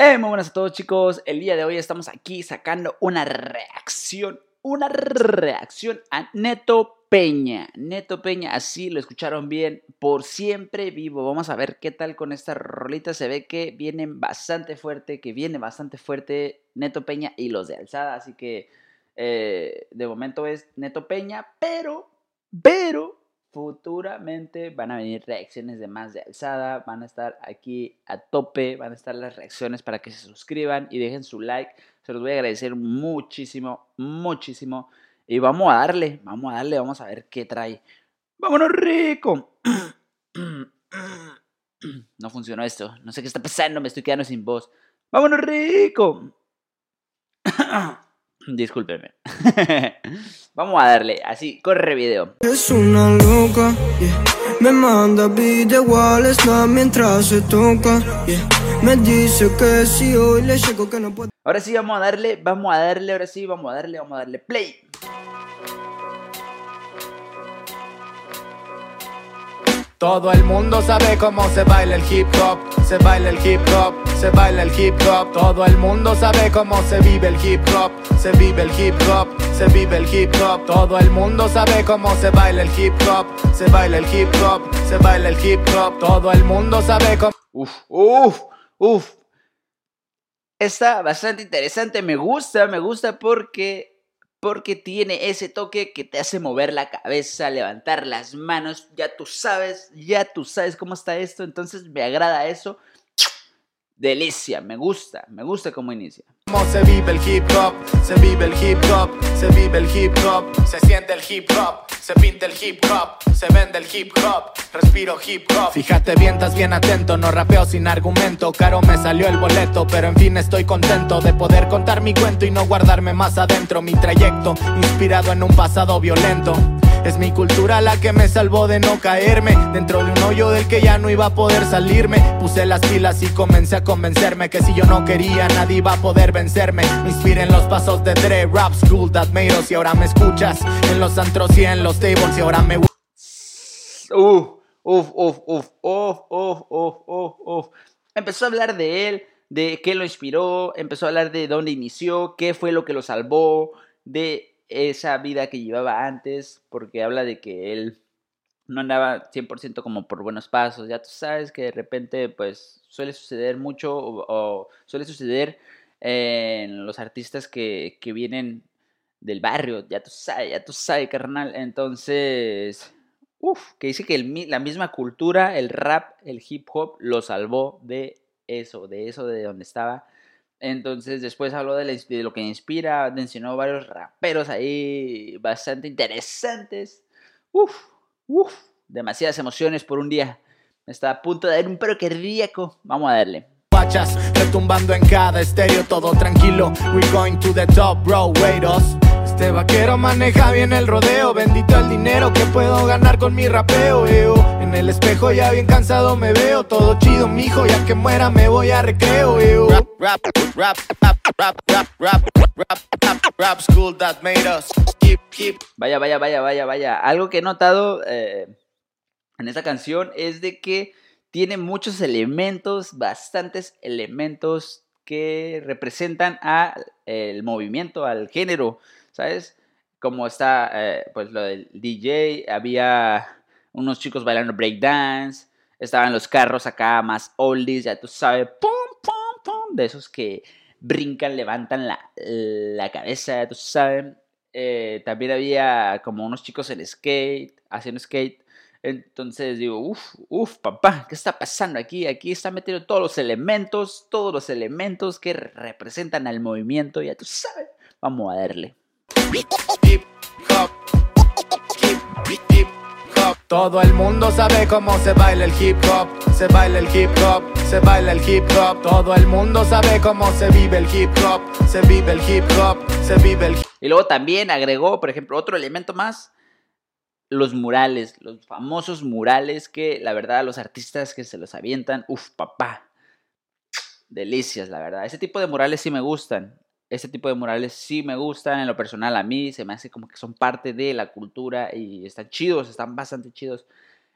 Hey, muy buenas a todos chicos. El día de hoy estamos aquí sacando una reacción, una reacción a Neto Peña. Neto Peña, así lo escucharon bien, por siempre vivo. Vamos a ver qué tal con esta rolita. Se ve que vienen bastante fuerte, que viene bastante fuerte Neto Peña y los de Alzada. Así que eh, de momento es Neto Peña, pero, pero futuramente van a venir reacciones de más de alzada, van a estar aquí a tope, van a estar las reacciones para que se suscriban y dejen su like. Se los voy a agradecer muchísimo, muchísimo. Y vamos a darle, vamos a darle, vamos a ver qué trae. ¡Vámonos rico! No funcionó esto, no sé qué está pasando, me estoy quedando sin voz. ¡Vámonos rico! Discúlpeme. Vamos a darle, así, corre video. Es una loca, yeah. Me manda video igual mientras se toca, yeah. Me dice que si hoy le llego que no puedo. Ahora sí vamos a darle, vamos a darle, ahora sí vamos a darle, vamos a darle play. Todo el mundo sabe cómo se baila el hip hop, se baila el hip hop, se baila el hip hop. Todo el mundo sabe cómo se vive el hip hop, se vive el hip hop, se vive el hip hop. Todo el mundo sabe cómo se baila el hip hop, se baila el hip hop, se baila el hip hop. Todo el mundo sabe cómo. Uf, uf, uf. Está bastante interesante, me gusta, me gusta porque porque tiene ese toque que te hace mover la cabeza, levantar las manos, ya tú sabes, ya tú sabes cómo está esto, entonces me agrada eso. Delicia, me gusta, me gusta cómo inicia. Se vive el hip hop, se vive el hip hop, se vive el hip hop, se siente el hip hop, se pinta el hip hop, se vende el hip hop, respiro hip hop. Fíjate bien, estás bien atento, no rapeo sin argumento, caro me salió el boleto, pero en fin estoy contento de poder contar mi cuento y no guardarme más adentro mi trayecto, inspirado en un pasado violento. Es mi cultura la que me salvó de no caerme dentro de un hoyo del que ya no iba a poder salirme. Puse las pilas y comencé a convencerme que si yo no quería nadie iba a poder vencerme. Me inspiré en los pasos de Dre, Rap School, That made y ahora me escuchas en los antros y en los tables y ahora me. Uh. Uf, uf, uf, uf, uf, uf, uf, uf. Empezó a hablar de él, de qué lo inspiró, empezó a hablar de dónde inició, qué fue lo que lo salvó, de esa vida que llevaba antes, porque habla de que él no andaba 100% como por buenos pasos. Ya tú sabes que de repente, pues, suele suceder mucho o, suele suceder en los artistas que, que, vienen del barrio. Ya tú sabes, ya tú sabes, carnal. Entonces, uff, que dice que la misma cultura, el rap, el hip hop, lo salvó de eso, de eso de donde estaba. Entonces después habló de, lo que inspira, mencionó varios raperos ahí bastante interesantes. Uf, uf, demasiadas emociones por un día. Está a punto de dar un perro cardíaco. Vamos a darle. retumbando en cada estéreo, todo tranquilo. We're going to the top, bro, wait us. Este vaquero maneja bien el rodeo, bendito el dinero que puedo ganar con mi rapeo. En el espejo ya bien cansado me veo, todo chido mijo, ya que muera me voy a recreo. Rap, rap, rap, rap, rap, rap, rap, rap, school that made us keep, keep. Vaya, vaya, vaya, vaya, vaya. Algo que he notado eh, en esta canción es de que tiene muchos elementos, bastantes elementos que representan al movimiento, al género. ¿sabes? Como está, eh, pues lo del DJ, había unos chicos bailando breakdance, estaban los carros acá más oldies, ya tú sabes, pum, pum, pum, de esos que brincan, levantan la, la cabeza, ya tú sabes. Eh, también había como unos chicos en skate, haciendo skate. Entonces digo, uff, uff, papá, ¿qué está pasando aquí? Aquí está metiendo todos los elementos, todos los elementos que representan al movimiento, ya tú sabes. Vamos a darle. Todo el mundo sabe cómo se baila el hip hop, se baila el hip hop, se baila el hip hop. Todo el mundo sabe cómo se vive el hip hop, se vive el hip hop, se vive el hip hop. Y luego también agregó, por ejemplo, otro elemento más, los murales, los famosos murales que la verdad los artistas que se los avientan, uff, papá, delicias, la verdad. Ese tipo de murales sí me gustan. Ese tipo de murales sí me gustan en lo personal a mí, se me hace como que son parte de la cultura y están chidos, están bastante chidos.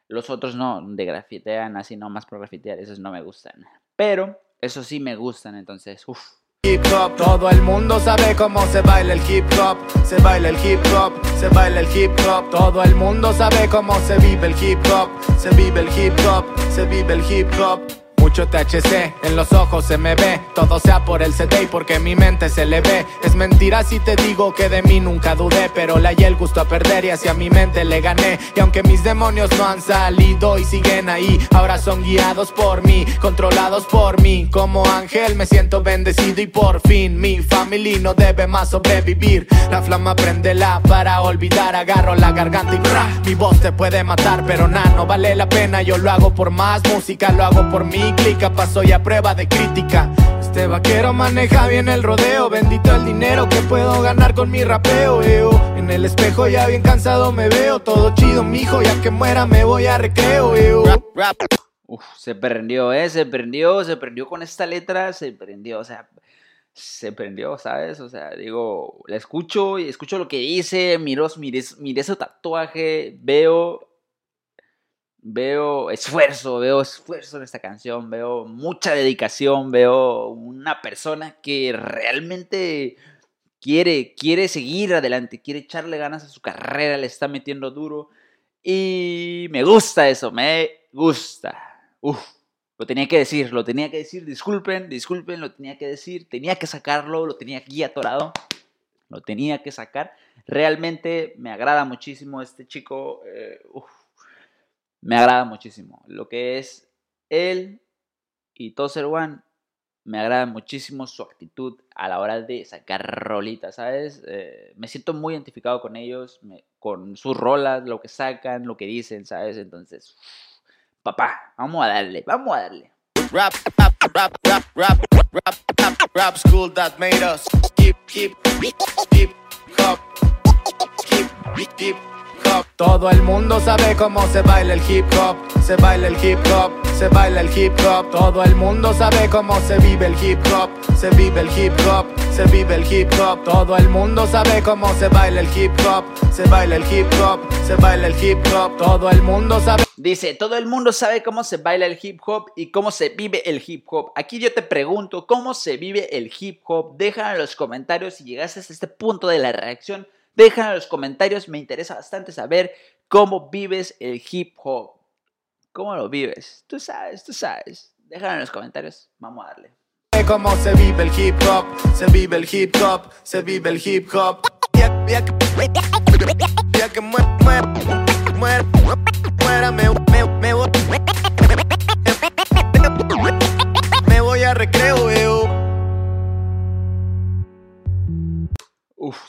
Los otros no, de grafitean así nomás por grafitear, esos no me gustan. Pero esos sí me gustan, entonces, uff. Hip hop, todo el mundo sabe cómo se baila el hip hop, se baila el hip hop, se baila el hip hop, todo el mundo sabe cómo se vive el hip hop, se vive el hip hop, se vive el hip hop. THC, en los ojos se me ve, todo sea por el CD y porque mi mente se le ve. Es mentira si te digo que de mí nunca dudé, pero le hallé el gusto a perder y hacia mi mente le gané. Y aunque mis demonios no han salido y siguen ahí, ahora son guiados por mí, controlados por mí. Como ángel me siento bendecido y por fin mi familia no debe más sobrevivir. La flama la para olvidar, agarro la garganta y ¡bra! mi voz te puede matar, pero nada, no vale la pena. Yo lo hago por más música, lo hago por mí clica, paso ya prueba de crítica. Este vaquero maneja bien el rodeo, bendito el dinero que puedo ganar con mi rapeo. En el espejo ya bien cansado me veo, todo chido mijo, ya que muera me voy a recreo. Uf, se prendió, eh, se prendió, se prendió con esta letra, se prendió, o sea, se prendió, ¿sabes? O sea, digo, la escucho y escucho lo que dice, miro, mire, mire su tatuaje, veo veo esfuerzo, veo esfuerzo en esta canción, veo mucha dedicación, veo una persona que realmente quiere, quiere seguir adelante, quiere echarle ganas a su carrera, le está metiendo duro y me gusta eso, me gusta. Uf, lo tenía que decir, lo tenía que decir, disculpen, disculpen, lo tenía que decir, tenía que sacarlo, lo tenía aquí atorado, lo tenía que sacar. Realmente me agrada muchísimo este chico, eh, uf, me agrada muchísimo. Lo que es él y Tozer One, me agrada muchísimo su actitud a la hora de sacar rolitas, ¿sabes? Eh, me siento muy identificado con ellos, con sus rolas, lo que sacan, lo que dicen, ¿sabes? Entonces, papá, vamos a darle, vamos a darle. Rap, rap, rap, rap, rap, rap, rap, rap school that made us keep, keep, keep, keep, keep, keep. Todo el mundo sabe cómo se baila el hip hop, se baila el hip hop, se baila el hip hop. Todo el mundo sabe cómo se vive el hip hop, se vive el hip hop, se vive el hip hop. Todo el mundo sabe cómo se baila el hip hop, se baila el hip hop, se baila el hip hop. Todo el mundo sabe. Dice, todo el mundo sabe cómo se baila el hip hop y cómo se vive el hip hop. Aquí yo te pregunto, ¿cómo se vive el hip hop? Déjalo en los comentarios si llegaste a este punto de la reacción. Déjalo en los comentarios, me interesa bastante saber cómo vives el hip hop. ¿Cómo lo vives? Tú sabes, tú sabes. Déjalo en los comentarios, vamos a darle. Cómo se vive el hip hop, se vive el hip hop, se vive el hip hop. Ya, que muera, muera, muera, me, me, me, me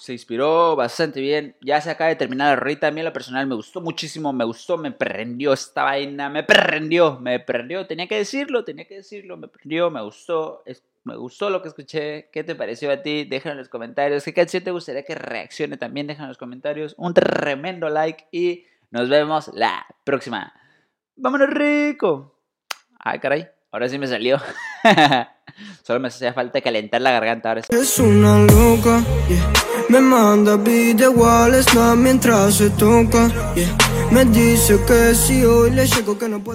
se inspiró bastante bien. Ya se acaba de terminar la rolita. A mí, a lo personal, me gustó muchísimo. Me gustó, me prendió esta vaina. Me prendió, me prendió. Tenía que decirlo, tenía que decirlo. Me prendió, me gustó. me gustó lo que escuché. ¿Qué te pareció a ti? Déjalo en los comentarios. ¿Qué canción te gustaría que reaccione también? Déjalo en los comentarios. Un tremendo like y nos vemos la próxima. ¡Vámonos rico! Ay, caray. Ahora sí me salió. Solo me hacía falta calentar la garganta ahora. Es una loca, Me manda video igual mientras se toca, Me dice que si hoy le llego que no puedo.